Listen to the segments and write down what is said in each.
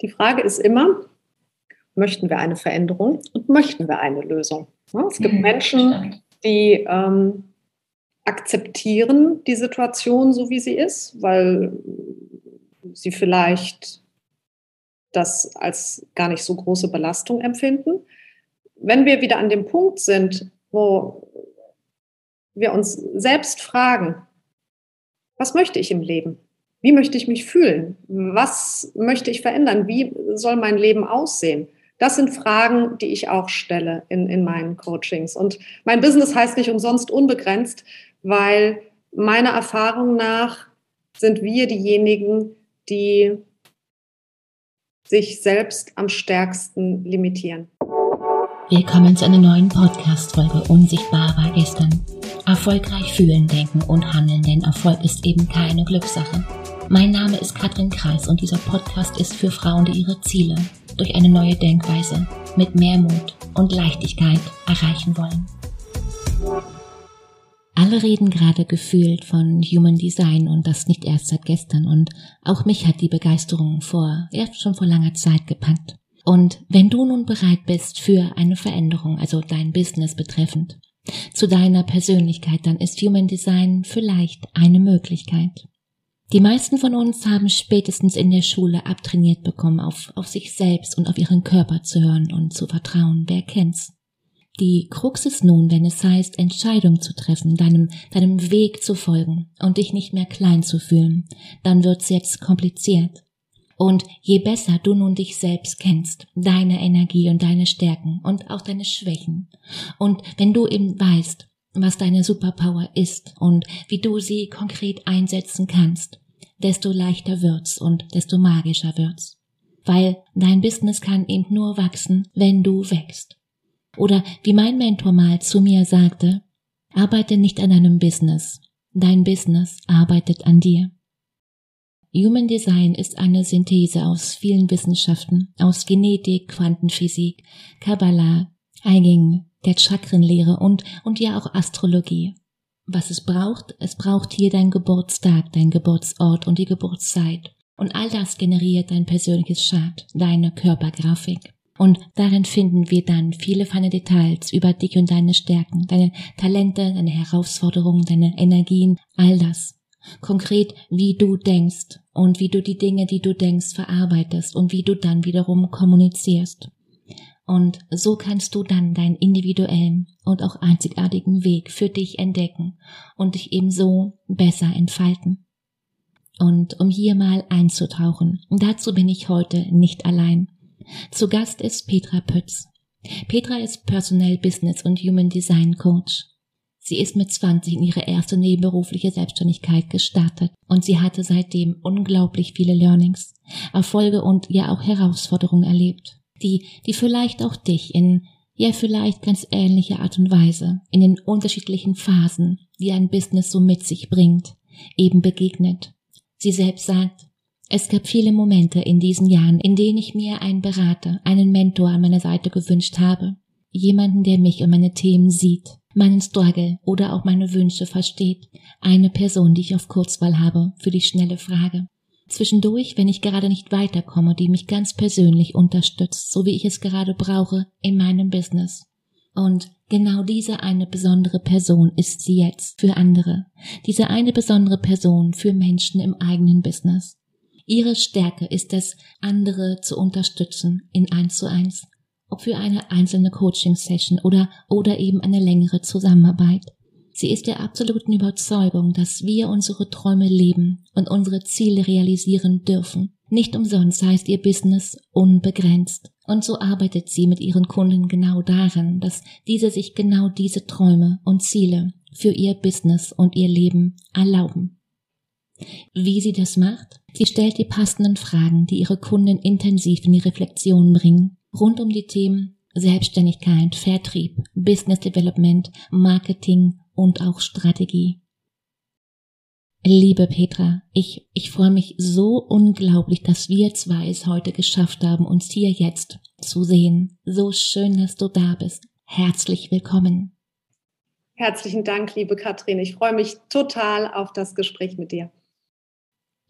Die Frage ist immer, möchten wir eine Veränderung und möchten wir eine Lösung? Es gibt mhm, Menschen, die ähm, akzeptieren die Situation so, wie sie ist, weil sie vielleicht das als gar nicht so große Belastung empfinden. Wenn wir wieder an dem Punkt sind, wo wir uns selbst fragen, was möchte ich im Leben? Wie möchte ich mich fühlen? Was möchte ich verändern? Wie soll mein Leben aussehen? Das sind Fragen, die ich auch stelle in, in meinen Coachings. Und mein Business heißt nicht umsonst unbegrenzt, weil meiner Erfahrung nach sind wir diejenigen, die sich selbst am stärksten limitieren. Willkommen zu einer neuen Podcast-Folge Unsichtbar war gestern. Erfolgreich fühlen, denken und handeln, denn Erfolg ist eben keine Glückssache. Mein Name ist Katrin Kreis und dieser Podcast ist für Frauen, die ihre Ziele durch eine neue Denkweise mit mehr Mut und Leichtigkeit erreichen wollen. Alle reden gerade gefühlt von Human Design und das nicht erst seit gestern und auch mich hat die Begeisterung vor, erst schon vor langer Zeit gepackt. Und wenn du nun bereit bist für eine Veränderung, also dein Business betreffend, zu deiner Persönlichkeit, dann ist Human Design vielleicht eine Möglichkeit. Die meisten von uns haben spätestens in der Schule abtrainiert bekommen, auf, auf sich selbst und auf ihren Körper zu hören und zu vertrauen. Wer kennt's? Die Krux ist nun, wenn es heißt, Entscheidung zu treffen, deinem, deinem Weg zu folgen und dich nicht mehr klein zu fühlen, dann wird's jetzt kompliziert. Und je besser du nun dich selbst kennst, deine Energie und deine Stärken und auch deine Schwächen, und wenn du eben weißt, was deine Superpower ist und wie du sie konkret einsetzen kannst, desto leichter wird's und desto magischer wird's. Weil dein Business kann eben nur wachsen, wenn du wächst. Oder wie mein Mentor mal zu mir sagte, arbeite nicht an deinem Business, dein Business arbeitet an dir. Human Design ist eine Synthese aus vielen Wissenschaften, aus Genetik, Quantenphysik, Kabbalah, Einging, der Chakrenlehre und, und ja auch Astrologie. Was es braucht, es braucht hier dein Geburtstag, dein Geburtsort und die Geburtszeit. Und all das generiert dein persönliches Chart, deine Körpergrafik. Und darin finden wir dann viele feine Details über dich und deine Stärken, deine Talente, deine Herausforderungen, deine Energien, all das. Konkret, wie du denkst und wie du die Dinge, die du denkst, verarbeitest und wie du dann wiederum kommunizierst. Und so kannst du dann deinen individuellen und auch einzigartigen Weg für dich entdecken und dich ebenso besser entfalten. Und um hier mal einzutauchen, dazu bin ich heute nicht allein. Zu Gast ist Petra Pütz. Petra ist Personal Business und Human Design Coach. Sie ist mit 20 in ihre erste nebenberufliche Selbstständigkeit gestartet und sie hatte seitdem unglaublich viele Learnings, Erfolge und ja auch Herausforderungen erlebt, die, die vielleicht auch dich in ja vielleicht ganz ähnliche Art und Weise in den unterschiedlichen Phasen, die ein Business so mit sich bringt, eben begegnet. Sie selbst sagt, es gab viele Momente in diesen Jahren, in denen ich mir einen Berater, einen Mentor an meiner Seite gewünscht habe. Jemanden, der mich und meine Themen sieht, meinen Struggle oder auch meine Wünsche versteht. Eine Person, die ich auf Kurzwahl habe für die schnelle Frage. Zwischendurch, wenn ich gerade nicht weiterkomme, die mich ganz persönlich unterstützt, so wie ich es gerade brauche in meinem Business. Und genau diese eine besondere Person ist sie jetzt für andere. Diese eine besondere Person für Menschen im eigenen Business. Ihre Stärke ist es, andere zu unterstützen in eins zu eins, ob für eine einzelne Coaching-Session oder, oder eben eine längere Zusammenarbeit. Sie ist der absoluten Überzeugung, dass wir unsere Träume leben und unsere Ziele realisieren dürfen. Nicht umsonst heißt ihr Business unbegrenzt. Und so arbeitet sie mit ihren Kunden genau daran, dass diese sich genau diese Träume und Ziele für ihr Business und ihr Leben erlauben. Wie sie das macht? Sie stellt die passenden Fragen, die ihre Kunden intensiv in die Reflexion bringen, rund um die Themen Selbstständigkeit, Vertrieb, Business Development, Marketing und auch Strategie. Liebe Petra, ich, ich freue mich so unglaublich, dass wir zwei es heute geschafft haben, uns hier jetzt zu sehen. So schön, dass du da bist. Herzlich willkommen. Herzlichen Dank, liebe Katrin. Ich freue mich total auf das Gespräch mit dir.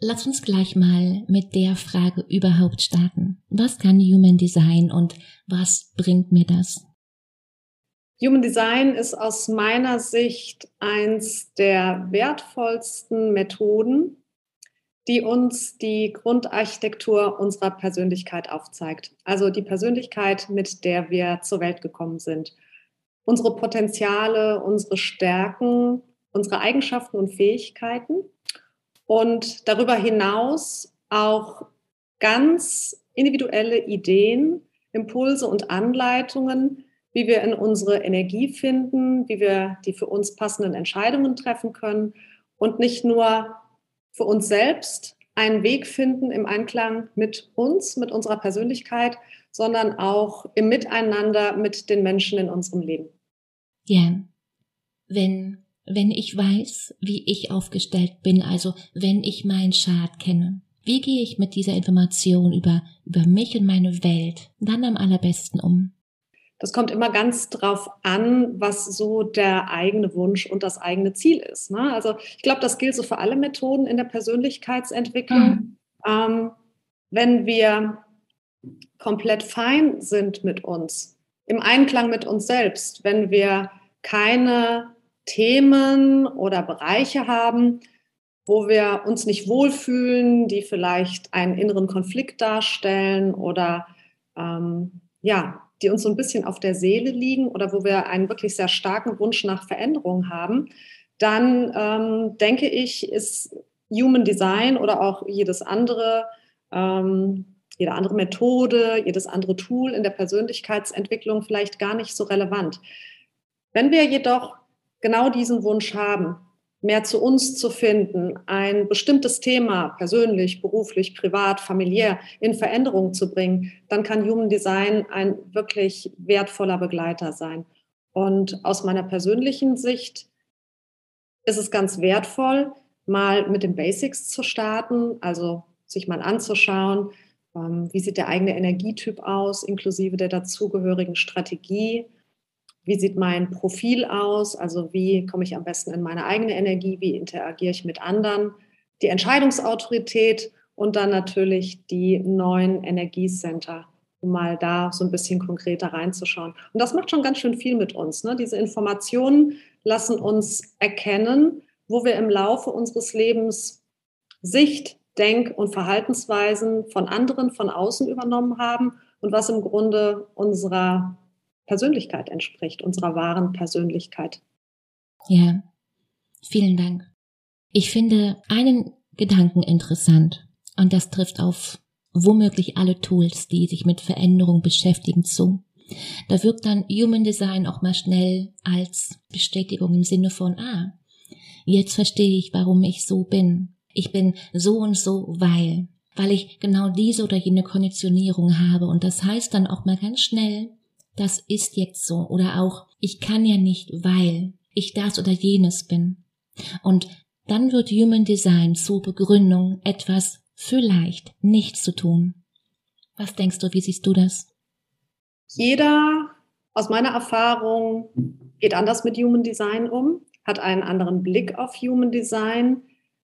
Lass uns gleich mal mit der Frage überhaupt starten. Was kann Human Design und was bringt mir das? Human Design ist aus meiner Sicht eins der wertvollsten Methoden, die uns die Grundarchitektur unserer Persönlichkeit aufzeigt. Also die Persönlichkeit, mit der wir zur Welt gekommen sind. Unsere Potenziale, unsere Stärken, unsere Eigenschaften und Fähigkeiten. Und darüber hinaus auch ganz individuelle Ideen, Impulse und Anleitungen, wie wir in unsere Energie finden, wie wir die für uns passenden Entscheidungen treffen können und nicht nur für uns selbst einen Weg finden im Einklang mit uns, mit unserer Persönlichkeit, sondern auch im Miteinander mit den Menschen in unserem Leben. Ja, wenn, wenn ich weiß, wie ich aufgestellt bin, also wenn ich meinen Chart kenne, wie gehe ich mit dieser Information über, über mich und meine Welt dann am allerbesten um? Das kommt immer ganz drauf an, was so der eigene Wunsch und das eigene Ziel ist. Ne? Also ich glaube, das gilt so für alle Methoden in der Persönlichkeitsentwicklung. Mhm. Ähm, wenn wir komplett fein sind mit uns, im Einklang mit uns selbst, wenn wir keine Themen oder Bereiche haben, wo wir uns nicht wohlfühlen, die vielleicht einen inneren Konflikt darstellen oder ähm, ja, die uns so ein bisschen auf der Seele liegen oder wo wir einen wirklich sehr starken Wunsch nach Veränderung haben, dann ähm, denke ich, ist Human Design oder auch jedes andere, ähm, jede andere Methode, jedes andere Tool in der Persönlichkeitsentwicklung vielleicht gar nicht so relevant. Wenn wir jedoch genau diesen Wunsch haben, mehr zu uns zu finden, ein bestimmtes Thema persönlich, beruflich, privat, familiär in Veränderung zu bringen, dann kann Human Design ein wirklich wertvoller Begleiter sein. Und aus meiner persönlichen Sicht ist es ganz wertvoll, mal mit den Basics zu starten, also sich mal anzuschauen, ähm, wie sieht der eigene Energietyp aus, inklusive der dazugehörigen Strategie wie sieht mein Profil aus, also wie komme ich am besten in meine eigene Energie, wie interagiere ich mit anderen, die Entscheidungsautorität und dann natürlich die neuen Energiecenter, um mal da so ein bisschen konkreter reinzuschauen. Und das macht schon ganz schön viel mit uns. Ne? Diese Informationen lassen uns erkennen, wo wir im Laufe unseres Lebens Sicht, Denk- und Verhaltensweisen von anderen von außen übernommen haben und was im Grunde unserer Persönlichkeit entspricht, unserer wahren Persönlichkeit. Ja, vielen Dank. Ich finde einen Gedanken interessant und das trifft auf womöglich alle Tools, die sich mit Veränderung beschäftigen, zu. Da wirkt dann Human Design auch mal schnell als Bestätigung im Sinne von, ah, jetzt verstehe ich, warum ich so bin. Ich bin so und so, weil, weil ich genau diese oder jene Konditionierung habe. Und das heißt dann auch mal ganz schnell, das ist jetzt so oder auch ich kann ja nicht, weil ich das oder jenes bin. Und dann wird Human Design zur Begründung, etwas vielleicht nicht zu tun. Was denkst du, wie siehst du das? Jeder aus meiner Erfahrung geht anders mit Human Design um, hat einen anderen Blick auf Human Design,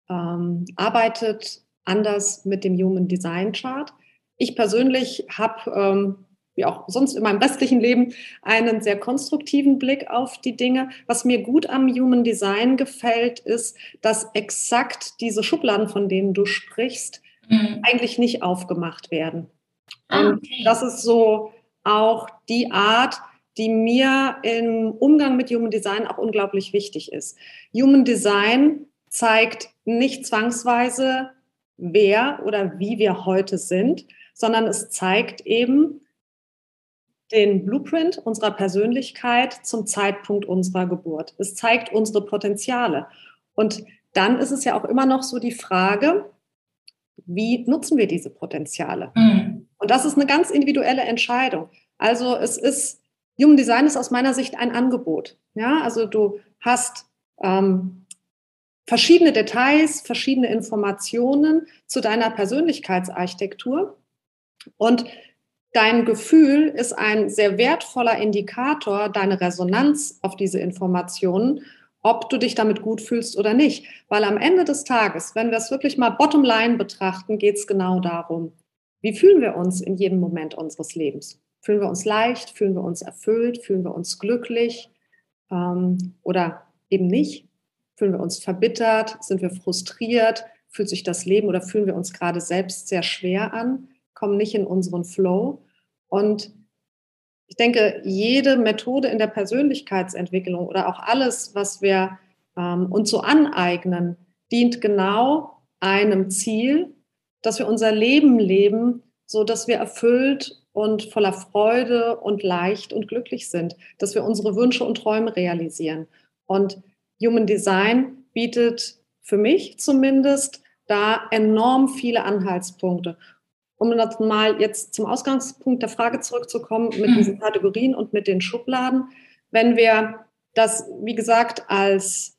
ähm, arbeitet anders mit dem Human Design Chart. Ich persönlich habe ähm, wie auch sonst in meinem restlichen Leben, einen sehr konstruktiven Blick auf die Dinge. Was mir gut am Human Design gefällt, ist, dass exakt diese Schubladen, von denen du sprichst, mhm. eigentlich nicht aufgemacht werden. Ah, Und okay. das ist so auch die Art, die mir im Umgang mit Human Design auch unglaublich wichtig ist. Human Design zeigt nicht zwangsweise, wer oder wie wir heute sind, sondern es zeigt eben, den Blueprint unserer Persönlichkeit zum Zeitpunkt unserer Geburt. Es zeigt unsere Potenziale. Und dann ist es ja auch immer noch so die Frage, wie nutzen wir diese Potenziale? Mhm. Und das ist eine ganz individuelle Entscheidung. Also es ist, Human Design ist aus meiner Sicht ein Angebot. Ja, also du hast ähm, verschiedene Details, verschiedene Informationen zu deiner Persönlichkeitsarchitektur. Und Dein Gefühl ist ein sehr wertvoller Indikator, deine Resonanz auf diese Informationen, ob du dich damit gut fühlst oder nicht. Weil am Ende des Tages, wenn wir es wirklich mal bottom line betrachten, geht es genau darum. wie fühlen wir uns in jedem Moment unseres Lebens? Fühlen wir uns leicht? Fühlen wir uns erfüllt? Fühlen wir uns glücklich? Ähm, oder eben nicht? Fühlen wir uns verbittert? Sind wir frustriert? Fühlt sich das Leben oder fühlen wir uns gerade selbst sehr schwer an? Kommen nicht in unseren Flow? Und ich denke, jede Methode in der Persönlichkeitsentwicklung oder auch alles, was wir ähm, uns so aneignen, dient genau einem Ziel, dass wir unser Leben leben, so dass wir erfüllt und voller Freude und leicht und glücklich sind, dass wir unsere Wünsche und Träume realisieren. Und Human Design bietet für mich zumindest da enorm viele Anhaltspunkte. Um das mal jetzt zum Ausgangspunkt der Frage zurückzukommen mit mhm. diesen Kategorien und mit den Schubladen, wenn wir das, wie gesagt, als,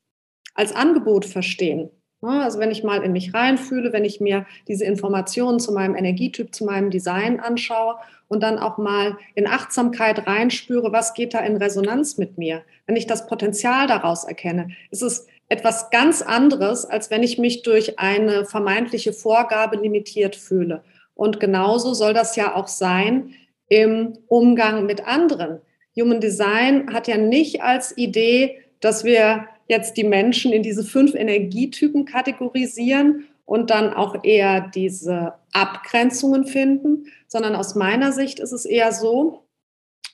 als Angebot verstehen, also wenn ich mal in mich reinfühle, wenn ich mir diese Informationen zu meinem Energietyp, zu meinem Design anschaue und dann auch mal in Achtsamkeit reinspüre, was geht da in Resonanz mit mir, wenn ich das Potenzial daraus erkenne, ist es etwas ganz anderes, als wenn ich mich durch eine vermeintliche Vorgabe limitiert fühle. Und genauso soll das ja auch sein im Umgang mit anderen. Human Design hat ja nicht als Idee, dass wir jetzt die Menschen in diese fünf Energietypen kategorisieren und dann auch eher diese Abgrenzungen finden, sondern aus meiner Sicht ist es eher so,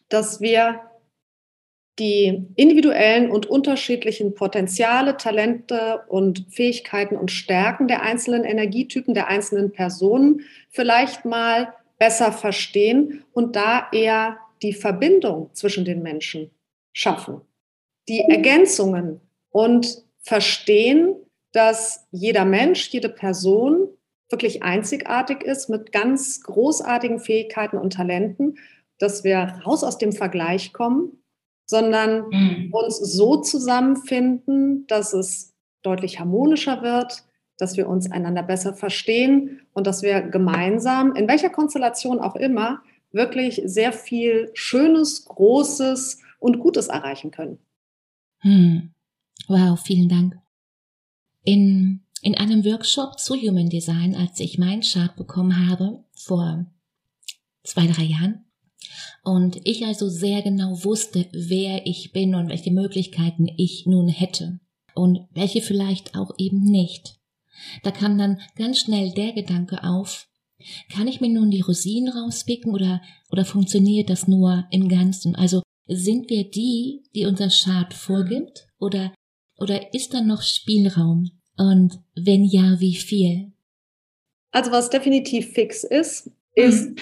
dass wir die individuellen und unterschiedlichen Potenziale, Talente und Fähigkeiten und Stärken der einzelnen Energietypen, der einzelnen Personen vielleicht mal besser verstehen und da eher die Verbindung zwischen den Menschen schaffen. Die Ergänzungen und verstehen, dass jeder Mensch, jede Person wirklich einzigartig ist mit ganz großartigen Fähigkeiten und Talenten, dass wir raus aus dem Vergleich kommen, sondern mhm. uns so zusammenfinden, dass es deutlich harmonischer wird, dass wir uns einander besser verstehen und dass wir gemeinsam, in welcher Konstellation auch immer, wirklich sehr viel Schönes, Großes und Gutes erreichen können. Hm. Wow, vielen Dank. In, in einem Workshop zu Human Design, als ich meinen Chart bekommen habe, vor zwei, drei Jahren, und ich also sehr genau wusste, wer ich bin und welche Möglichkeiten ich nun hätte und welche vielleicht auch eben nicht. Da kam dann ganz schnell der Gedanke auf, kann ich mir nun die Rosinen rauspicken oder, oder funktioniert das nur im Ganzen? Also sind wir die, die unser Chart vorgibt oder oder ist da noch Spielraum? Und wenn ja, wie viel? Also was definitiv fix ist, ist mhm.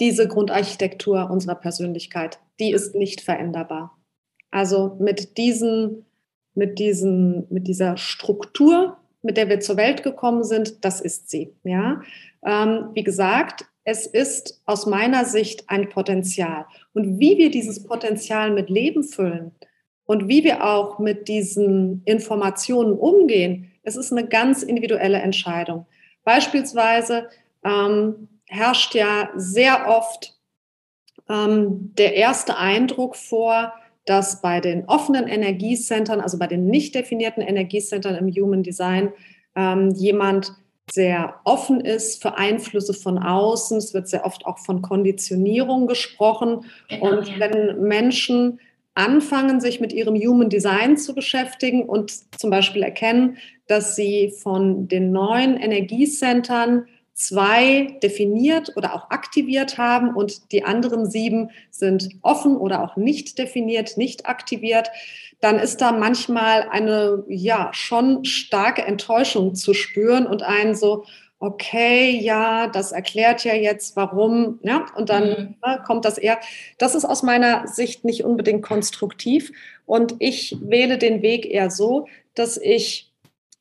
Diese Grundarchitektur unserer Persönlichkeit. Die ist nicht veränderbar. Also mit diesen, mit diesen, mit dieser Struktur, mit der wir zur Welt gekommen sind, das ist sie. Ja, ähm, wie gesagt, es ist aus meiner Sicht ein Potenzial. Und wie wir dieses Potenzial mit Leben füllen, und wie wir auch mit diesen Informationen umgehen, es ist eine ganz individuelle Entscheidung. Beispielsweise ähm, herrscht ja sehr oft ähm, der erste Eindruck vor, dass bei den offenen Energiecentern, also bei den nicht definierten Energiecentern im Human Design, ähm, jemand sehr offen ist für Einflüsse von außen. Es wird sehr oft auch von Konditionierung gesprochen. Genau, und wenn Menschen anfangen, sich mit ihrem Human Design zu beschäftigen und zum Beispiel erkennen, dass sie von den neuen Energiecentern zwei definiert oder auch aktiviert haben und die anderen sieben sind offen oder auch nicht definiert, nicht aktiviert, dann ist da manchmal eine ja schon starke Enttäuschung zu spüren und ein so, okay, ja, das erklärt ja jetzt, warum, ja, und dann mhm. ne, kommt das eher. Das ist aus meiner Sicht nicht unbedingt konstruktiv und ich wähle den Weg eher so, dass ich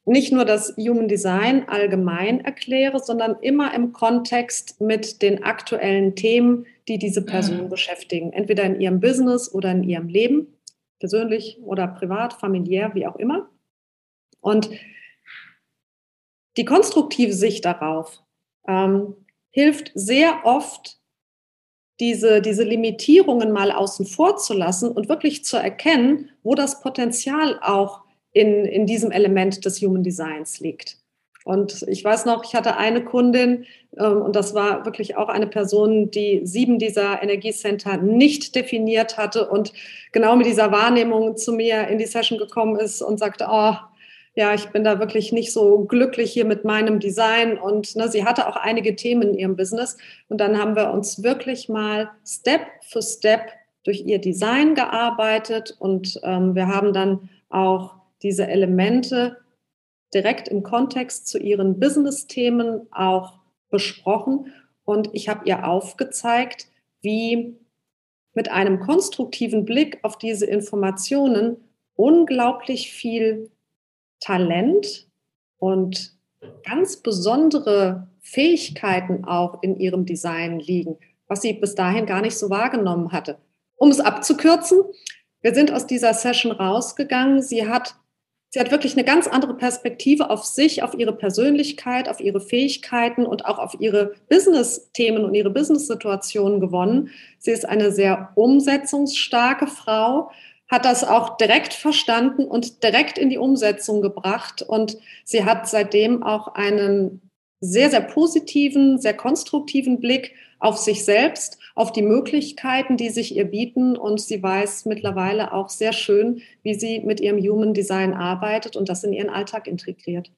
nicht nur das Human Design allgemein erkläre, sondern immer im Kontext mit den aktuellen Themen, die diese Person mhm. beschäftigen, entweder in ihrem Business oder in ihrem Leben, persönlich oder privat, familiär, wie auch immer. Und die konstruktive Sicht darauf ähm, hilft sehr oft, diese, diese Limitierungen mal außen vor zu lassen und wirklich zu erkennen, wo das Potenzial auch in, in diesem Element des Human Designs liegt. Und ich weiß noch, ich hatte eine Kundin, ähm, und das war wirklich auch eine Person, die sieben dieser Energiecenter nicht definiert hatte und genau mit dieser Wahrnehmung zu mir in die Session gekommen ist und sagte, oh, ja, ich bin da wirklich nicht so glücklich hier mit meinem Design. Und ne, sie hatte auch einige Themen in ihrem Business. Und dann haben wir uns wirklich mal Step für Step durch ihr Design gearbeitet und ähm, wir haben dann auch diese Elemente direkt im Kontext zu ihren Business-Themen auch besprochen und ich habe ihr aufgezeigt, wie mit einem konstruktiven Blick auf diese Informationen unglaublich viel Talent und ganz besondere Fähigkeiten auch in ihrem Design liegen, was sie bis dahin gar nicht so wahrgenommen hatte. Um es abzukürzen, wir sind aus dieser Session rausgegangen. Sie hat Sie hat wirklich eine ganz andere Perspektive auf sich, auf ihre Persönlichkeit, auf ihre Fähigkeiten und auch auf ihre Business-Themen und ihre Business-Situationen gewonnen. Sie ist eine sehr umsetzungsstarke Frau, hat das auch direkt verstanden und direkt in die Umsetzung gebracht. Und sie hat seitdem auch einen sehr, sehr positiven, sehr konstruktiven Blick auf sich selbst auf die Möglichkeiten, die sich ihr bieten. Und sie weiß mittlerweile auch sehr schön, wie sie mit ihrem Human Design arbeitet und das in ihren Alltag integriert.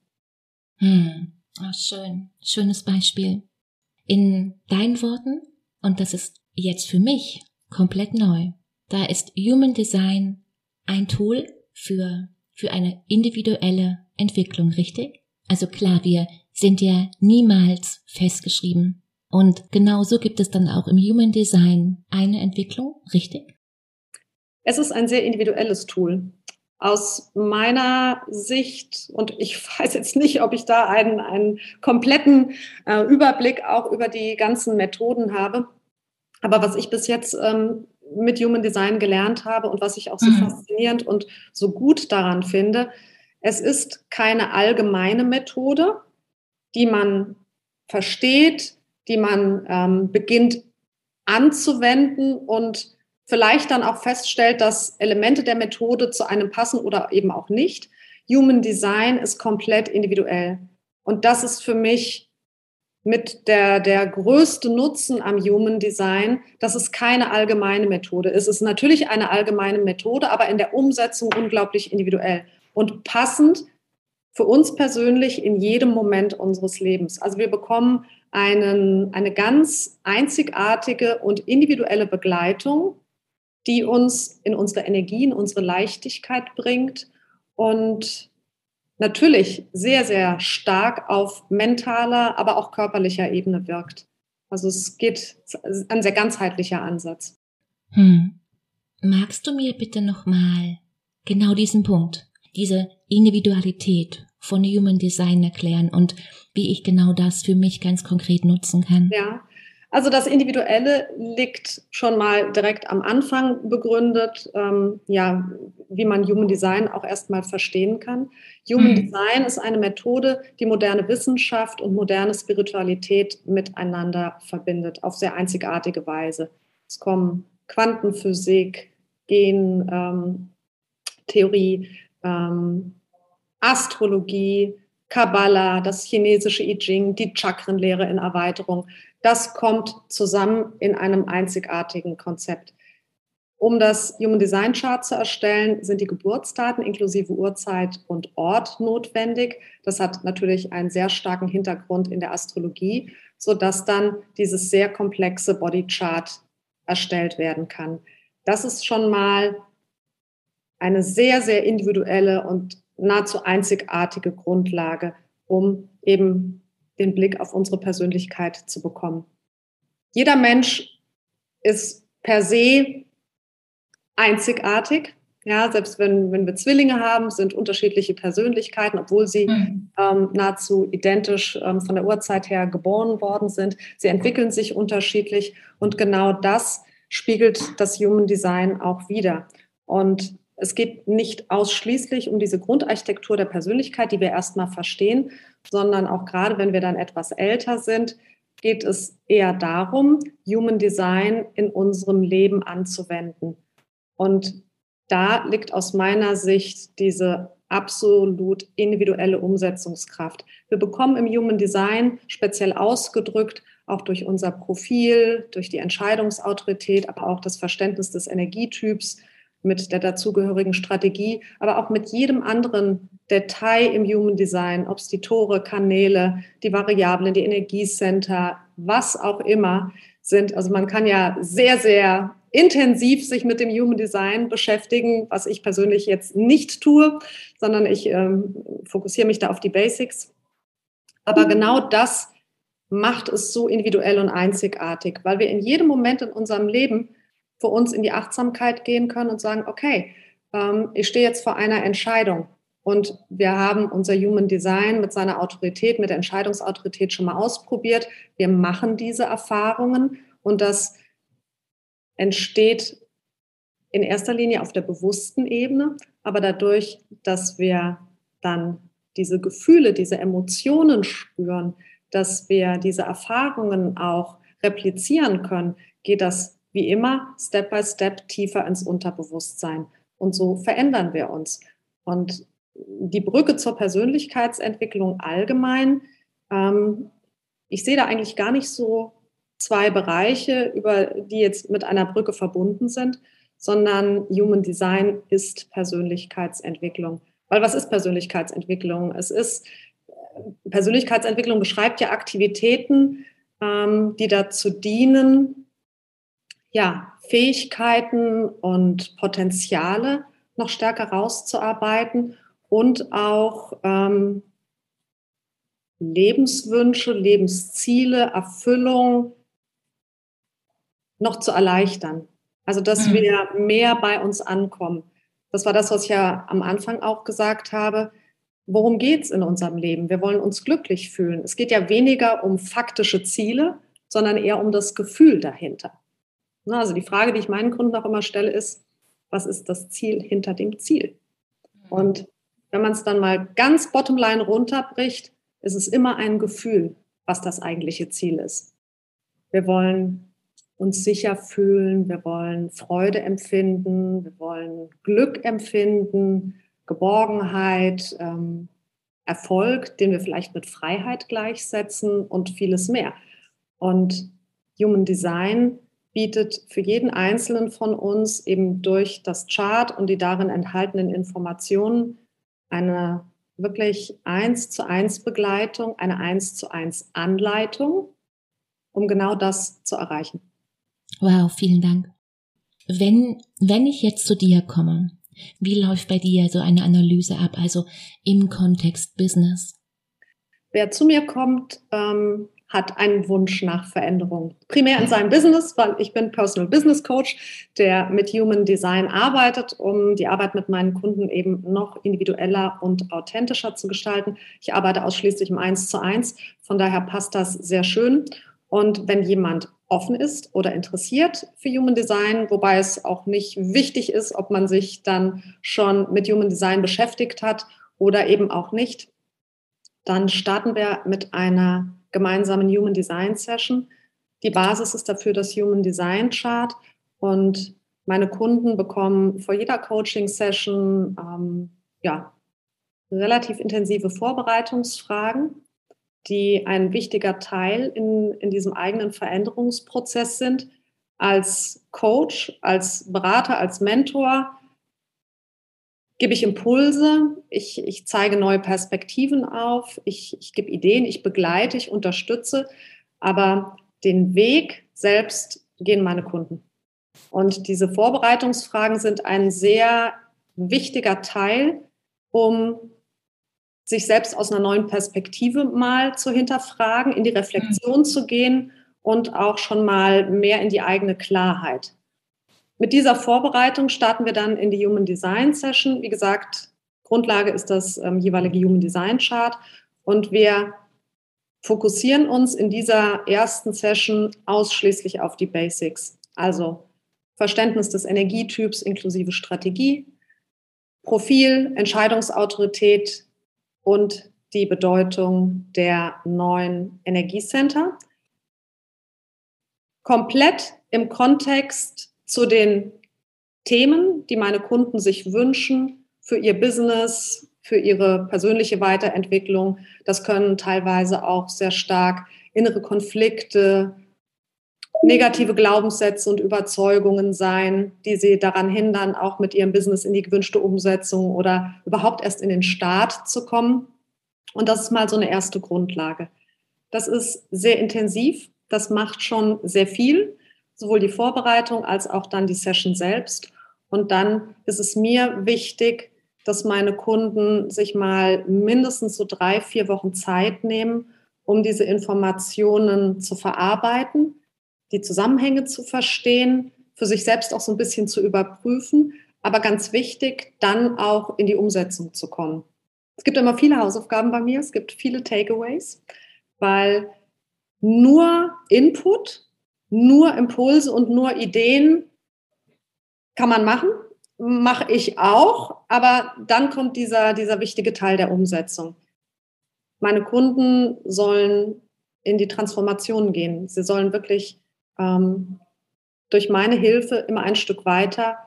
Hm. Oh, schön. Schönes Beispiel. In deinen Worten, und das ist jetzt für mich komplett neu, da ist Human Design ein Tool für, für eine individuelle Entwicklung, richtig? Also klar, wir sind ja niemals festgeschrieben und genauso gibt es dann auch im Human Design eine Entwicklung, richtig? Es ist ein sehr individuelles Tool. Aus meiner Sicht, und ich weiß jetzt nicht, ob ich da einen, einen kompletten äh, Überblick auch über die ganzen Methoden habe, aber was ich bis jetzt ähm, mit Human Design gelernt habe und was ich auch so mhm. faszinierend und so gut daran finde, es ist keine allgemeine Methode, die man versteht, die man ähm, beginnt anzuwenden und vielleicht dann auch feststellt, dass Elemente der Methode zu einem passen oder eben auch nicht. Human Design ist komplett individuell. Und das ist für mich mit der, der größte Nutzen am Human Design, dass es keine allgemeine Methode ist. Es ist natürlich eine allgemeine Methode, aber in der Umsetzung unglaublich individuell und passend für uns persönlich in jedem Moment unseres Lebens. Also wir bekommen einen, eine ganz einzigartige und individuelle Begleitung, die uns in unsere Energie, in unsere Leichtigkeit bringt und natürlich sehr, sehr stark auf mentaler, aber auch körperlicher Ebene wirkt. Also es geht ein sehr ganzheitlicher Ansatz. Hm. Magst du mir bitte nochmal genau diesen Punkt, diese Individualität von Human Design erklären und wie ich genau das für mich ganz konkret nutzen kann. Ja, also das Individuelle liegt schon mal direkt am Anfang begründet, ähm, ja, wie man Human Design auch erstmal verstehen kann. Human mhm. Design ist eine Methode, die moderne Wissenschaft und moderne Spiritualität miteinander verbindet, auf sehr einzigartige Weise. Es kommen Quantenphysik, Gentheorie, ähm, ähm, Astrologie, Kabbalah, das chinesische I Ching, die Chakrenlehre in Erweiterung. Das kommt zusammen in einem einzigartigen Konzept. Um das Human Design Chart zu erstellen, sind die Geburtsdaten inklusive Uhrzeit und Ort notwendig. Das hat natürlich einen sehr starken Hintergrund in der Astrologie, sodass dann dieses sehr komplexe Body Chart erstellt werden kann. Das ist schon mal eine sehr, sehr individuelle und nahezu einzigartige Grundlage, um eben den Blick auf unsere Persönlichkeit zu bekommen. Jeder Mensch ist per se einzigartig. Ja, selbst wenn, wenn wir Zwillinge haben, sind unterschiedliche Persönlichkeiten, obwohl sie mhm. ähm, nahezu identisch ähm, von der Uhrzeit her geboren worden sind. Sie entwickeln sich unterschiedlich und genau das spiegelt das Human Design auch wieder. Und es geht nicht ausschließlich um diese Grundarchitektur der Persönlichkeit, die wir erstmal verstehen, sondern auch gerade wenn wir dann etwas älter sind, geht es eher darum, Human Design in unserem Leben anzuwenden. Und da liegt aus meiner Sicht diese absolut individuelle Umsetzungskraft. Wir bekommen im Human Design speziell ausgedrückt, auch durch unser Profil, durch die Entscheidungsautorität, aber auch das Verständnis des Energietyps mit der dazugehörigen Strategie, aber auch mit jedem anderen Detail im Human Design, ob es die Tore, Kanäle, die Variablen, die Energiecenter, was auch immer sind. Also man kann ja sehr, sehr intensiv sich mit dem Human Design beschäftigen, was ich persönlich jetzt nicht tue, sondern ich ähm, fokussiere mich da auf die Basics. Aber mhm. genau das macht es so individuell und einzigartig, weil wir in jedem Moment in unserem Leben für uns in die Achtsamkeit gehen können und sagen, okay, ähm, ich stehe jetzt vor einer Entscheidung. Und wir haben unser Human Design mit seiner Autorität, mit der Entscheidungsautorität schon mal ausprobiert. Wir machen diese Erfahrungen und das entsteht in erster Linie auf der bewussten Ebene, aber dadurch, dass wir dann diese Gefühle, diese Emotionen spüren, dass wir diese Erfahrungen auch replizieren können, geht das wie immer Step by Step tiefer ins Unterbewusstsein. Und so verändern wir uns. Und die Brücke zur Persönlichkeitsentwicklung allgemein, ähm, ich sehe da eigentlich gar nicht so zwei Bereiche, über die jetzt mit einer Brücke verbunden sind, sondern Human Design ist Persönlichkeitsentwicklung. Weil was ist Persönlichkeitsentwicklung? Es ist Persönlichkeitsentwicklung beschreibt ja Aktivitäten, ähm, die dazu dienen, ja, Fähigkeiten und Potenziale noch stärker rauszuarbeiten und auch ähm, Lebenswünsche, Lebensziele, Erfüllung noch zu erleichtern. Also, dass mhm. wir mehr bei uns ankommen. Das war das, was ich ja am Anfang auch gesagt habe. Worum geht es in unserem Leben? Wir wollen uns glücklich fühlen. Es geht ja weniger um faktische Ziele, sondern eher um das Gefühl dahinter. Also die Frage, die ich meinen Kunden auch immer stelle, ist, was ist das Ziel hinter dem Ziel? Mhm. Und wenn man es dann mal ganz bottomline runterbricht, ist es immer ein Gefühl, was das eigentliche Ziel ist. Wir wollen uns sicher fühlen, wir wollen Freude empfinden, wir wollen Glück empfinden, Geborgenheit, ähm, Erfolg, den wir vielleicht mit Freiheit gleichsetzen und vieles mehr. Und Human Design bietet für jeden Einzelnen von uns eben durch das Chart und die darin enthaltenen Informationen eine wirklich eins zu eins Begleitung, eine eins zu eins Anleitung, um genau das zu erreichen. Wow, vielen Dank. Wenn, wenn ich jetzt zu dir komme, wie läuft bei dir so eine Analyse ab, also im Kontext Business? Wer zu mir kommt, ähm, hat einen Wunsch nach Veränderung. Primär in seinem Business, weil ich bin Personal Business Coach, der mit Human Design arbeitet, um die Arbeit mit meinen Kunden eben noch individueller und authentischer zu gestalten. Ich arbeite ausschließlich im Eins zu eins, von daher passt das sehr schön. Und wenn jemand offen ist oder interessiert für Human Design, wobei es auch nicht wichtig ist, ob man sich dann schon mit Human Design beschäftigt hat oder eben auch nicht, dann starten wir mit einer gemeinsamen Human Design Session. Die Basis ist dafür das Human Design Chart und meine Kunden bekommen vor jeder Coaching Session ähm, ja, relativ intensive Vorbereitungsfragen die ein wichtiger Teil in, in diesem eigenen Veränderungsprozess sind. Als Coach, als Berater, als Mentor gebe ich Impulse, ich, ich zeige neue Perspektiven auf, ich, ich gebe Ideen, ich begleite, ich unterstütze, aber den Weg selbst gehen meine Kunden. Und diese Vorbereitungsfragen sind ein sehr wichtiger Teil, um sich selbst aus einer neuen Perspektive mal zu hinterfragen, in die Reflexion mhm. zu gehen und auch schon mal mehr in die eigene Klarheit. Mit dieser Vorbereitung starten wir dann in die Human Design Session. Wie gesagt, Grundlage ist das ähm, jeweilige Human Design Chart und wir fokussieren uns in dieser ersten Session ausschließlich auf die Basics. Also Verständnis des Energietyps inklusive Strategie, Profil, Entscheidungsautorität, und die Bedeutung der neuen Energiecenter. Komplett im Kontext zu den Themen, die meine Kunden sich wünschen für ihr Business, für ihre persönliche Weiterentwicklung. Das können teilweise auch sehr stark innere Konflikte, negative Glaubenssätze und Überzeugungen sein, die sie daran hindern, auch mit ihrem Business in die gewünschte Umsetzung oder überhaupt erst in den Start zu kommen. Und das ist mal so eine erste Grundlage. Das ist sehr intensiv, das macht schon sehr viel, sowohl die Vorbereitung als auch dann die Session selbst. Und dann ist es mir wichtig, dass meine Kunden sich mal mindestens so drei, vier Wochen Zeit nehmen, um diese Informationen zu verarbeiten, die Zusammenhänge zu verstehen, für sich selbst auch so ein bisschen zu überprüfen, aber ganz wichtig, dann auch in die Umsetzung zu kommen. Es gibt immer viele Hausaufgaben bei mir, es gibt viele Takeaways, weil nur Input, nur Impulse und nur Ideen kann man machen, mache ich auch, aber dann kommt dieser, dieser wichtige Teil der Umsetzung. Meine Kunden sollen in die Transformation gehen. Sie sollen wirklich ähm, durch meine Hilfe immer ein Stück weiter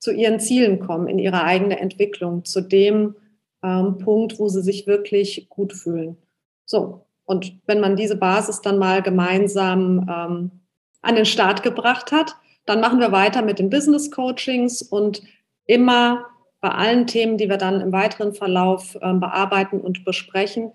zu ihren Zielen kommen, in ihre eigene Entwicklung, zu dem ähm, Punkt, wo sie sich wirklich gut fühlen. So, und wenn man diese Basis dann mal gemeinsam ähm, an den Start gebracht hat, dann machen wir weiter mit den Business Coachings und immer bei allen Themen, die wir dann im weiteren Verlauf äh, bearbeiten und besprechen,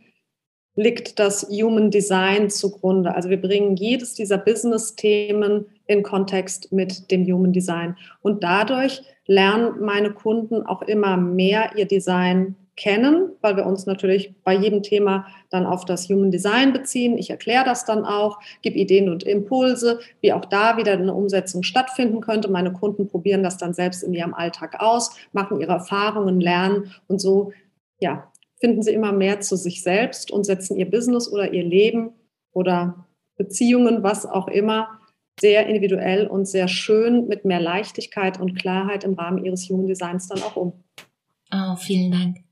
liegt das Human Design zugrunde. Also wir bringen jedes dieser Business-Themen in Kontext mit dem Human Design. Und dadurch lernen meine Kunden auch immer mehr ihr Design kennen, weil wir uns natürlich bei jedem Thema dann auf das Human Design beziehen. Ich erkläre das dann auch, gebe Ideen und Impulse, wie auch da wieder eine Umsetzung stattfinden könnte. Meine Kunden probieren das dann selbst in ihrem Alltag aus, machen ihre Erfahrungen, lernen und so, ja, finden sie immer mehr zu sich selbst und setzen ihr Business oder ihr Leben oder Beziehungen, was auch immer, sehr individuell und sehr schön mit mehr Leichtigkeit und Klarheit im Rahmen ihres Human Designs dann auch um. Oh, vielen Dank.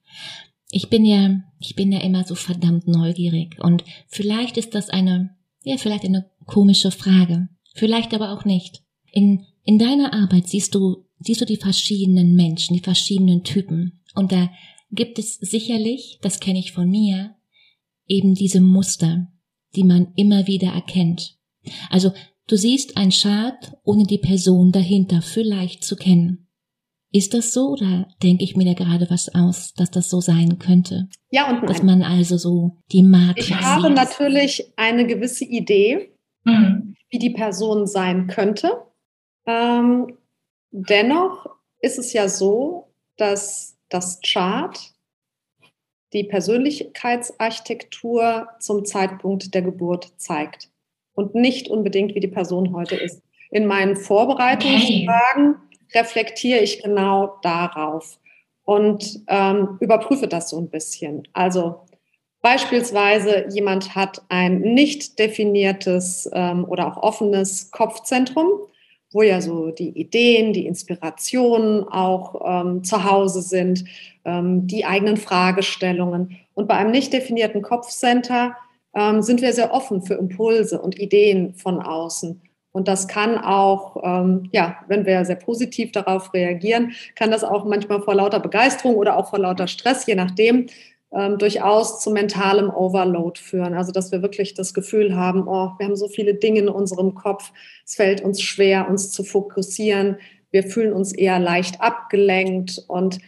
Ich bin ja, ich bin ja immer so verdammt neugierig und vielleicht ist das eine, ja, vielleicht eine komische Frage, vielleicht aber auch nicht. In, in deiner Arbeit siehst du, siehst du die verschiedenen Menschen, die verschiedenen Typen und da gibt es sicherlich, das kenne ich von mir, eben diese Muster, die man immer wieder erkennt. Also du siehst ein Chart, ohne die Person dahinter vielleicht zu kennen. Ist das so oder denke ich mir da gerade was aus, dass das so sein könnte? Ja und nein. Dass man also so die Marke Ich habe sieht. natürlich eine gewisse Idee, mhm. wie die Person sein könnte. Ähm, dennoch ist es ja so, dass das Chart die Persönlichkeitsarchitektur zum Zeitpunkt der Geburt zeigt und nicht unbedingt, wie die Person heute ist. In meinen Vorbereitungsfragen okay reflektiere ich genau darauf und ähm, überprüfe das so ein bisschen. Also beispielsweise jemand hat ein nicht definiertes ähm, oder auch offenes Kopfzentrum, wo ja so die Ideen, die Inspirationen auch ähm, zu Hause sind, ähm, die eigenen Fragestellungen. Und bei einem nicht definierten Kopfcenter ähm, sind wir sehr offen für Impulse und Ideen von außen. Und das kann auch, ähm, ja, wenn wir sehr positiv darauf reagieren, kann das auch manchmal vor lauter Begeisterung oder auch vor lauter Stress, je nachdem, ähm, durchaus zu mentalem Overload führen. Also dass wir wirklich das Gefühl haben, oh, wir haben so viele Dinge in unserem Kopf, es fällt uns schwer, uns zu fokussieren. Wir fühlen uns eher leicht abgelenkt und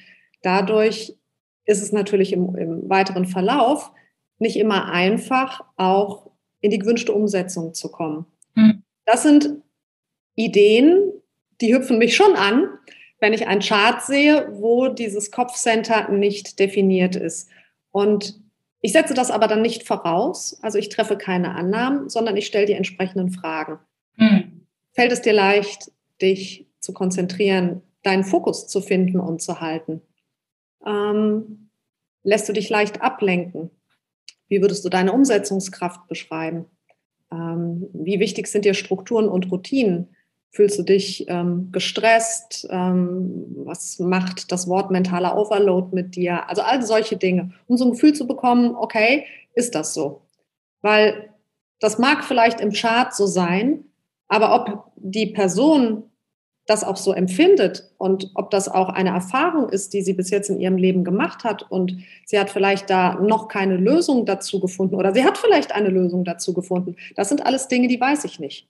dadurch ist es natürlich im, im weiteren Verlauf nicht immer einfach, auch in die gewünschte Umsetzung zu kommen. Mhm. Das sind Ideen, die hüpfen mich schon an, wenn ich einen Chart sehe, wo dieses Kopfcenter nicht definiert ist. Und ich setze das aber dann nicht voraus, also ich treffe keine Annahmen, sondern ich stelle die entsprechenden Fragen. Mhm. Fällt es dir leicht, dich zu konzentrieren, deinen Fokus zu finden und zu halten? Ähm, lässt du dich leicht ablenken? Wie würdest du deine Umsetzungskraft beschreiben? Ähm, wie wichtig sind dir Strukturen und Routinen? Fühlst du dich ähm, gestresst? Ähm, was macht das Wort mentaler Overload mit dir? Also all solche Dinge, um so ein Gefühl zu bekommen, okay, ist das so? Weil das mag vielleicht im Chart so sein, aber ob die Person das auch so empfindet und ob das auch eine Erfahrung ist, die sie bis jetzt in ihrem Leben gemacht hat und sie hat vielleicht da noch keine Lösung dazu gefunden oder sie hat vielleicht eine Lösung dazu gefunden. Das sind alles Dinge, die weiß ich nicht.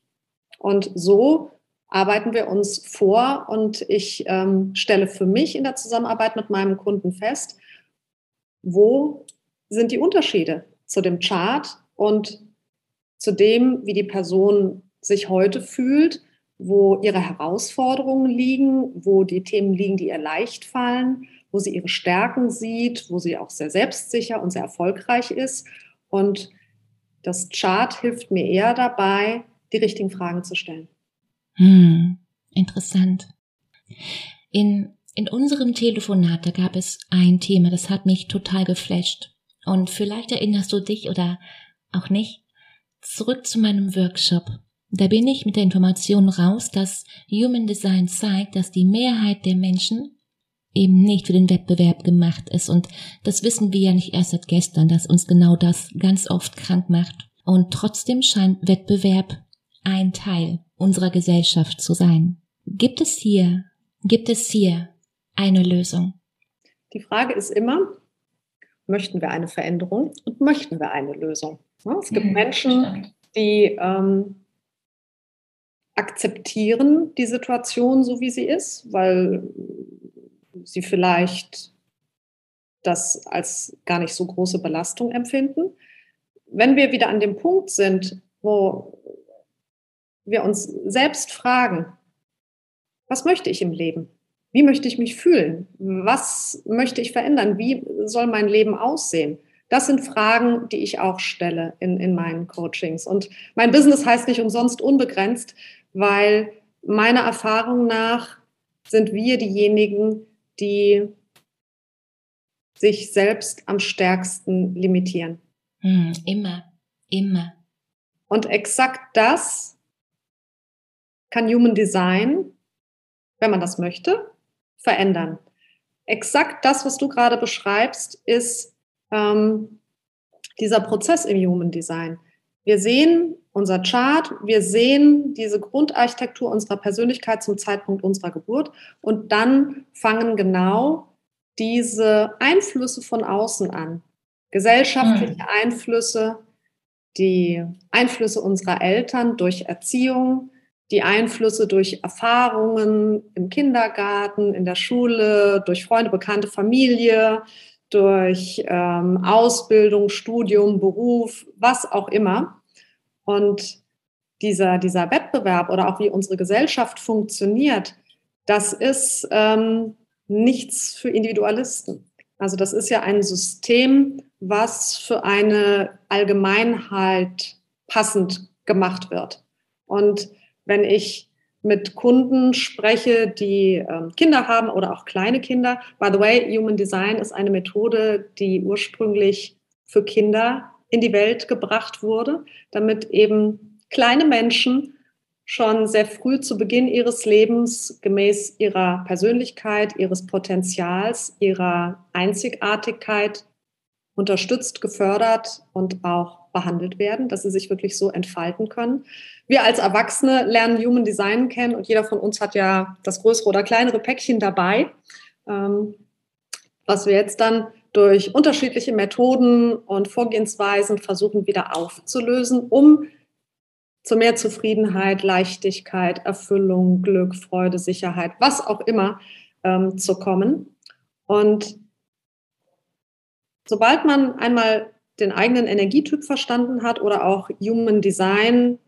Und so arbeiten wir uns vor und ich ähm, stelle für mich in der Zusammenarbeit mit meinem Kunden fest, wo sind die Unterschiede zu dem Chart und zu dem, wie die Person sich heute fühlt wo ihre Herausforderungen liegen, wo die Themen liegen, die ihr leicht fallen, wo sie ihre Stärken sieht, wo sie auch sehr selbstsicher und sehr erfolgreich ist. Und das Chart hilft mir eher dabei, die richtigen Fragen zu stellen. Hm, interessant. In, in unserem Telefonat, da gab es ein Thema, das hat mich total geflasht. Und vielleicht erinnerst du dich oder auch nicht zurück zu meinem Workshop da bin ich mit der Information raus, dass Human Design zeigt, dass die Mehrheit der Menschen eben nicht für den Wettbewerb gemacht ist. Und das wissen wir ja nicht erst seit gestern, dass uns genau das ganz oft krank macht. Und trotzdem scheint Wettbewerb ein Teil unserer Gesellschaft zu sein. Gibt es hier, gibt es hier eine Lösung? Die Frage ist immer, möchten wir eine Veränderung und möchten wir eine Lösung? Es gibt mhm, Menschen, die ähm, akzeptieren die Situation so, wie sie ist, weil sie vielleicht das als gar nicht so große Belastung empfinden. Wenn wir wieder an dem Punkt sind, wo wir uns selbst fragen, was möchte ich im Leben? Wie möchte ich mich fühlen? Was möchte ich verändern? Wie soll mein Leben aussehen? Das sind Fragen, die ich auch stelle in, in meinen Coachings. Und mein Business heißt nicht umsonst unbegrenzt, weil meiner Erfahrung nach sind wir diejenigen, die sich selbst am stärksten limitieren. Hm, immer, immer. Und exakt das kann Human Design, wenn man das möchte, verändern. Exakt das, was du gerade beschreibst, ist ähm, dieser Prozess im Human Design. Wir sehen unser Chart, wir sehen diese Grundarchitektur unserer Persönlichkeit zum Zeitpunkt unserer Geburt und dann fangen genau diese Einflüsse von außen an. Gesellschaftliche mhm. Einflüsse, die Einflüsse unserer Eltern durch Erziehung, die Einflüsse durch Erfahrungen im Kindergarten, in der Schule, durch Freunde, Bekannte, Familie, durch ähm, Ausbildung, Studium, Beruf, was auch immer. Und dieser, dieser Wettbewerb oder auch wie unsere Gesellschaft funktioniert, das ist ähm, nichts für Individualisten. Also das ist ja ein System, was für eine Allgemeinheit passend gemacht wird. Und wenn ich mit Kunden spreche, die ähm, Kinder haben oder auch kleine Kinder. By the way, Human Design ist eine Methode, die ursprünglich für Kinder in die Welt gebracht wurde, damit eben kleine Menschen schon sehr früh zu Beginn ihres Lebens gemäß ihrer Persönlichkeit, ihres Potenzials, ihrer Einzigartigkeit unterstützt, gefördert und auch behandelt werden, dass sie sich wirklich so entfalten können. Wir als Erwachsene lernen Human Design kennen und jeder von uns hat ja das größere oder kleinere Päckchen dabei, ähm, was wir jetzt dann durch unterschiedliche Methoden und Vorgehensweisen versuchen wieder aufzulösen, um zu mehr Zufriedenheit, Leichtigkeit, Erfüllung, Glück, Freude, Sicherheit, was auch immer ähm, zu kommen. Und sobald man einmal den eigenen Energietyp verstanden hat oder auch Human Design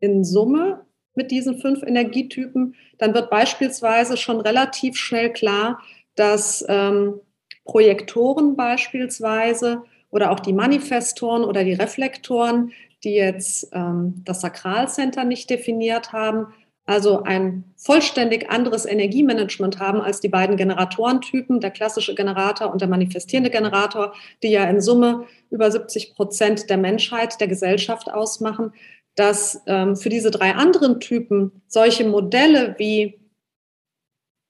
in Summe mit diesen fünf Energietypen, dann wird beispielsweise schon relativ schnell klar, dass ähm, Projektoren beispielsweise oder auch die Manifestoren oder die Reflektoren, die jetzt ähm, das Sakralcenter nicht definiert haben, also ein vollständig anderes Energiemanagement haben als die beiden Generatorentypen, der klassische Generator und der manifestierende Generator, die ja in Summe über 70 Prozent der Menschheit, der Gesellschaft ausmachen, dass ähm, für diese drei anderen Typen solche Modelle wie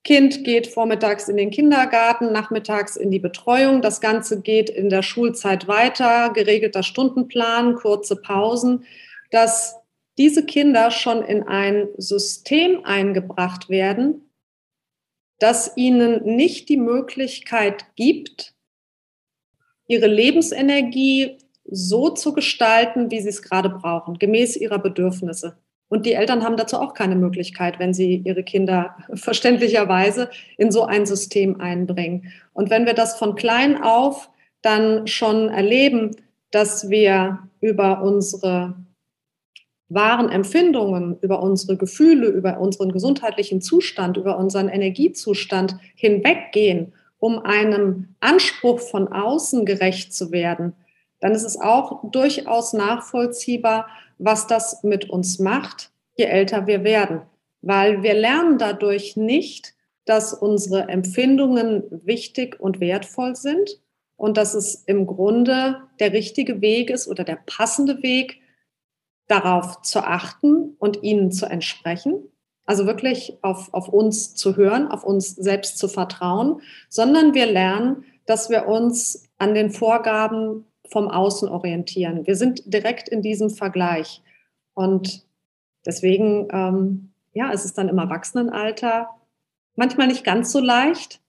Kind geht vormittags in den Kindergarten, nachmittags in die Betreuung. Das Ganze geht in der Schulzeit weiter, geregelter Stundenplan, kurze Pausen, dass diese Kinder schon in ein System eingebracht werden, das ihnen nicht die Möglichkeit gibt, ihre Lebensenergie so zu gestalten, wie sie es gerade brauchen, gemäß ihrer Bedürfnisse. Und die Eltern haben dazu auch keine Möglichkeit, wenn sie ihre Kinder verständlicherweise in so ein System einbringen. Und wenn wir das von klein auf dann schon erleben, dass wir über unsere wahren Empfindungen, über unsere Gefühle, über unseren gesundheitlichen Zustand, über unseren Energiezustand hinweggehen, um einem Anspruch von außen gerecht zu werden, dann ist es auch durchaus nachvollziehbar, was das mit uns macht, je älter wir werden. Weil wir lernen dadurch nicht, dass unsere Empfindungen wichtig und wertvoll sind und dass es im Grunde der richtige Weg ist oder der passende Weg, darauf zu achten und ihnen zu entsprechen. Also wirklich auf, auf uns zu hören, auf uns selbst zu vertrauen, sondern wir lernen, dass wir uns an den Vorgaben vom Außen orientieren. Wir sind direkt in diesem Vergleich. Und deswegen, ähm, ja, es ist dann im Erwachsenenalter manchmal nicht ganz so leicht,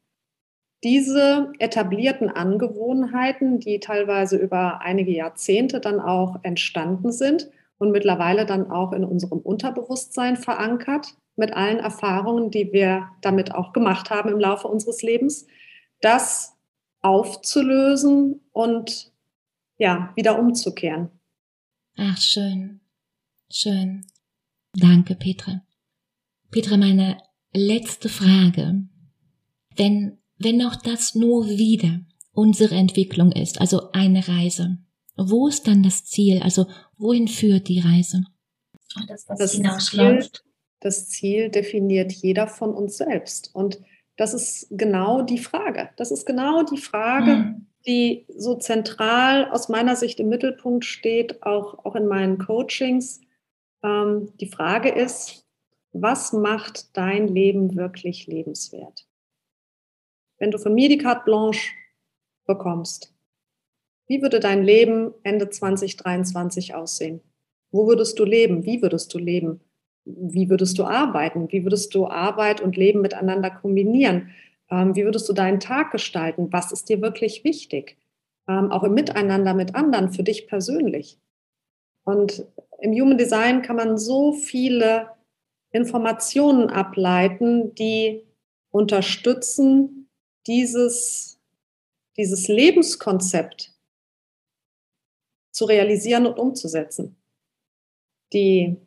diese etablierten Angewohnheiten, die teilweise über einige Jahrzehnte dann auch entstanden sind und mittlerweile dann auch in unserem Unterbewusstsein verankert, mit allen Erfahrungen, die wir damit auch gemacht haben im Laufe unseres Lebens, das aufzulösen und ja, wieder umzukehren. Ach, schön. Schön. Danke, Petra. Petra, meine letzte Frage. Wenn, wenn auch das nur wieder unsere Entwicklung ist, also eine Reise, wo ist dann das Ziel? Also wohin führt die Reise? Das, das, Ziel, das Ziel definiert jeder von uns selbst. Und das ist genau die Frage. Das ist genau die Frage, mhm die so zentral aus meiner Sicht im Mittelpunkt steht, auch, auch in meinen Coachings. Ähm, die Frage ist, was macht dein Leben wirklich lebenswert? Wenn du von mir die Carte Blanche bekommst, wie würde dein Leben Ende 2023 aussehen? Wo würdest du leben? Wie würdest du leben? Wie würdest du arbeiten? Wie würdest du Arbeit und Leben miteinander kombinieren? Ähm, wie würdest du deinen Tag gestalten? Was ist dir wirklich wichtig? Ähm, auch im Miteinander mit anderen, für dich persönlich. Und im Human Design kann man so viele Informationen ableiten, die unterstützen, dieses, dieses Lebenskonzept zu realisieren und umzusetzen. Die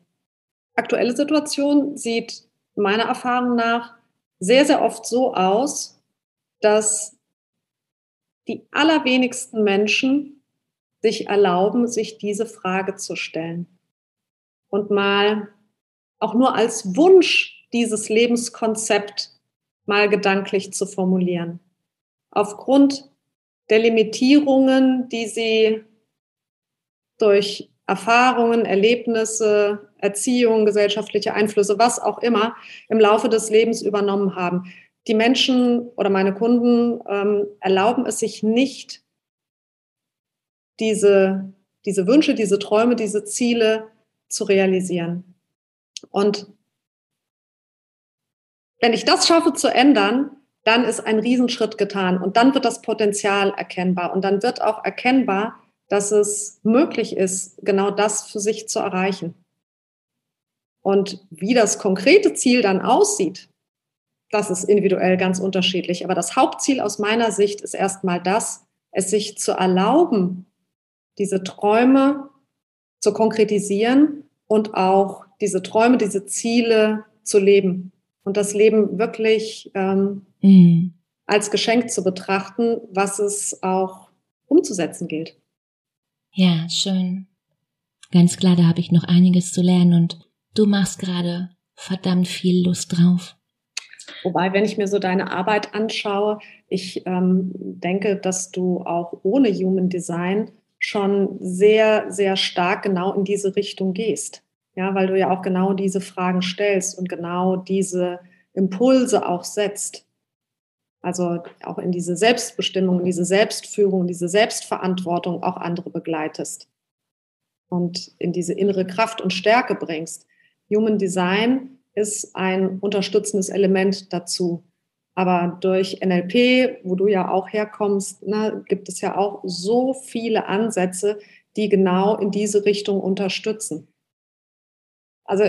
aktuelle Situation sieht meiner Erfahrung nach sehr, sehr oft so aus, dass die allerwenigsten Menschen sich erlauben, sich diese Frage zu stellen und mal auch nur als Wunsch dieses Lebenskonzept mal gedanklich zu formulieren. Aufgrund der Limitierungen, die sie durch Erfahrungen, Erlebnisse, Erziehung, gesellschaftliche Einflüsse, was auch immer, im Laufe des Lebens übernommen haben. Die Menschen oder meine Kunden ähm, erlauben es sich nicht, diese, diese Wünsche, diese Träume, diese Ziele zu realisieren. Und wenn ich das schaffe zu ändern, dann ist ein Riesenschritt getan und dann wird das Potenzial erkennbar und dann wird auch erkennbar, dass es möglich ist, genau das für sich zu erreichen. Und wie das konkrete Ziel dann aussieht, das ist individuell ganz unterschiedlich. Aber das Hauptziel aus meiner Sicht ist erstmal das, es sich zu erlauben, diese Träume zu konkretisieren und auch diese Träume, diese Ziele zu leben und das Leben wirklich ähm, mhm. als Geschenk zu betrachten, was es auch umzusetzen gilt. Ja, schön. Ganz klar, da habe ich noch einiges zu lernen und Du machst gerade verdammt viel Lust drauf. Wobei, wenn ich mir so deine Arbeit anschaue, ich ähm, denke, dass du auch ohne Human Design schon sehr, sehr stark genau in diese Richtung gehst. Ja, weil du ja auch genau diese Fragen stellst und genau diese Impulse auch setzt. Also auch in diese Selbstbestimmung, in diese Selbstführung, diese Selbstverantwortung auch andere begleitest. und in diese innere Kraft und Stärke bringst. Human Design ist ein unterstützendes Element dazu. Aber durch NLP, wo du ja auch herkommst, ne, gibt es ja auch so viele Ansätze, die genau in diese Richtung unterstützen. Also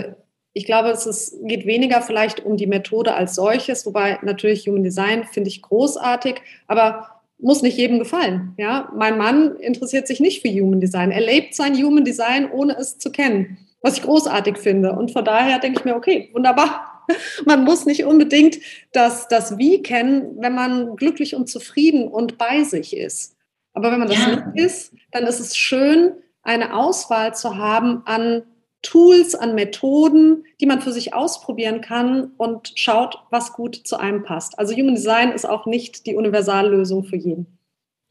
ich glaube, es ist, geht weniger vielleicht um die Methode als solches, wobei natürlich Human Design finde ich großartig, aber muss nicht jedem gefallen. Ja, mein Mann interessiert sich nicht für Human Design. Er lebt sein Human Design, ohne es zu kennen, was ich großartig finde. Und von daher denke ich mir, okay, wunderbar. Man muss nicht unbedingt das, das Wie kennen, wenn man glücklich und zufrieden und bei sich ist. Aber wenn man das ja. nicht ist, dann ist es schön, eine Auswahl zu haben an Tools, an Methoden, die man für sich ausprobieren kann und schaut, was gut zu einem passt. Also Human Design ist auch nicht die Universallösung für jeden.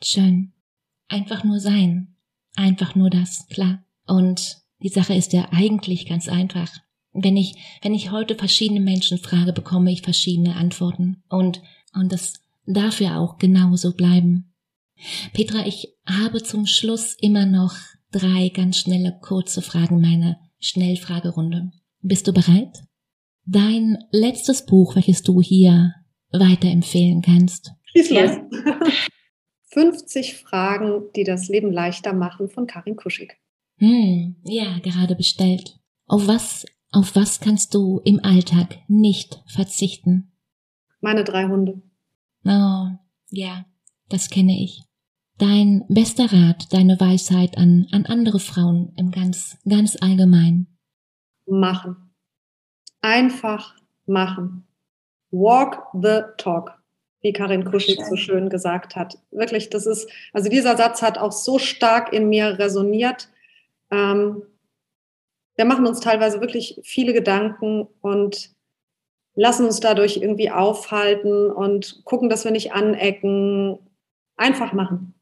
Schön. Einfach nur sein. Einfach nur das, klar. Und die Sache ist ja eigentlich ganz einfach. Wenn ich, wenn ich heute verschiedene Menschen frage, bekomme ich verschiedene Antworten. Und, und das darf ja auch genauso bleiben. Petra, ich habe zum Schluss immer noch drei ganz schnelle, kurze Fragen, meine Schnellfragerunde. Bist du bereit? Dein letztes Buch, welches du hier weiterempfehlen kannst. Schieß los. Ja. 50 Fragen, die das Leben leichter machen von Karin Kuschig. Hm, ja, gerade bestellt. Auf was, auf was kannst du im Alltag nicht verzichten? Meine drei Hunde. Oh, ja, das kenne ich. Dein bester Rat, deine Weisheit an, an andere Frauen im ganz, ganz allgemein. Machen. Einfach machen. Walk the talk, wie Karin Kuschig so schön gesagt hat. Wirklich, das ist, also dieser Satz hat auch so stark in mir resoniert. Ähm, wir machen uns teilweise wirklich viele Gedanken und lassen uns dadurch irgendwie aufhalten und gucken, dass wir nicht anecken. Einfach machen.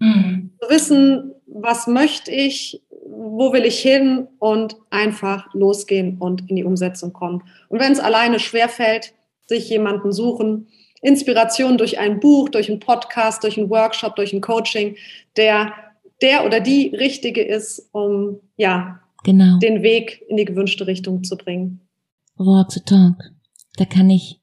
Mhm. Zu wissen, was möchte ich, wo will ich hin und einfach losgehen und in die Umsetzung kommen. Und wenn es alleine schwerfällt, sich jemanden suchen, Inspiration durch ein Buch, durch einen Podcast, durch einen Workshop, durch ein Coaching, der der oder die richtige ist, um ja genau. den Weg in die gewünschte Richtung zu bringen. Walk the talk. Da kann ich,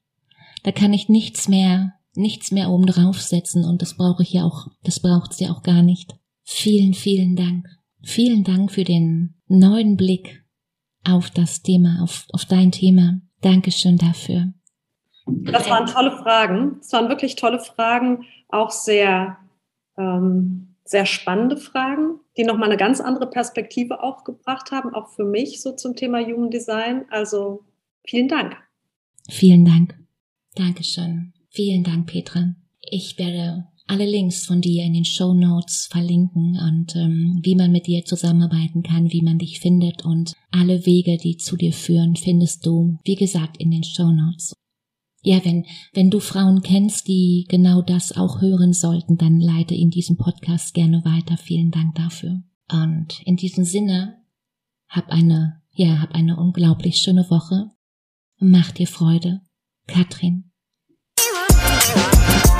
da kann ich nichts mehr nichts mehr oben draufsetzen und das brauche ich ja auch, das braucht sie auch gar nicht. Vielen, vielen Dank. Vielen Dank für den neuen Blick auf das Thema, auf, auf dein Thema. Dankeschön dafür. Das waren tolle Fragen. Das waren wirklich tolle Fragen, auch sehr, ähm, sehr spannende Fragen, die nochmal eine ganz andere Perspektive auch gebracht haben, auch für mich so zum Thema Human Design. Also vielen Dank. Vielen Dank. Dankeschön. Vielen Dank, Petra. Ich werde alle Links von dir in den Show Notes verlinken und ähm, wie man mit dir zusammenarbeiten kann, wie man dich findet und alle Wege, die zu dir führen, findest du, wie gesagt, in den Show Notes. Ja, wenn, wenn du Frauen kennst, die genau das auch hören sollten, dann leite in diesem Podcast gerne weiter. Vielen Dank dafür. Und in diesem Sinne, hab eine, ja, hab eine unglaublich schöne Woche. Mach dir Freude. Katrin. Bye.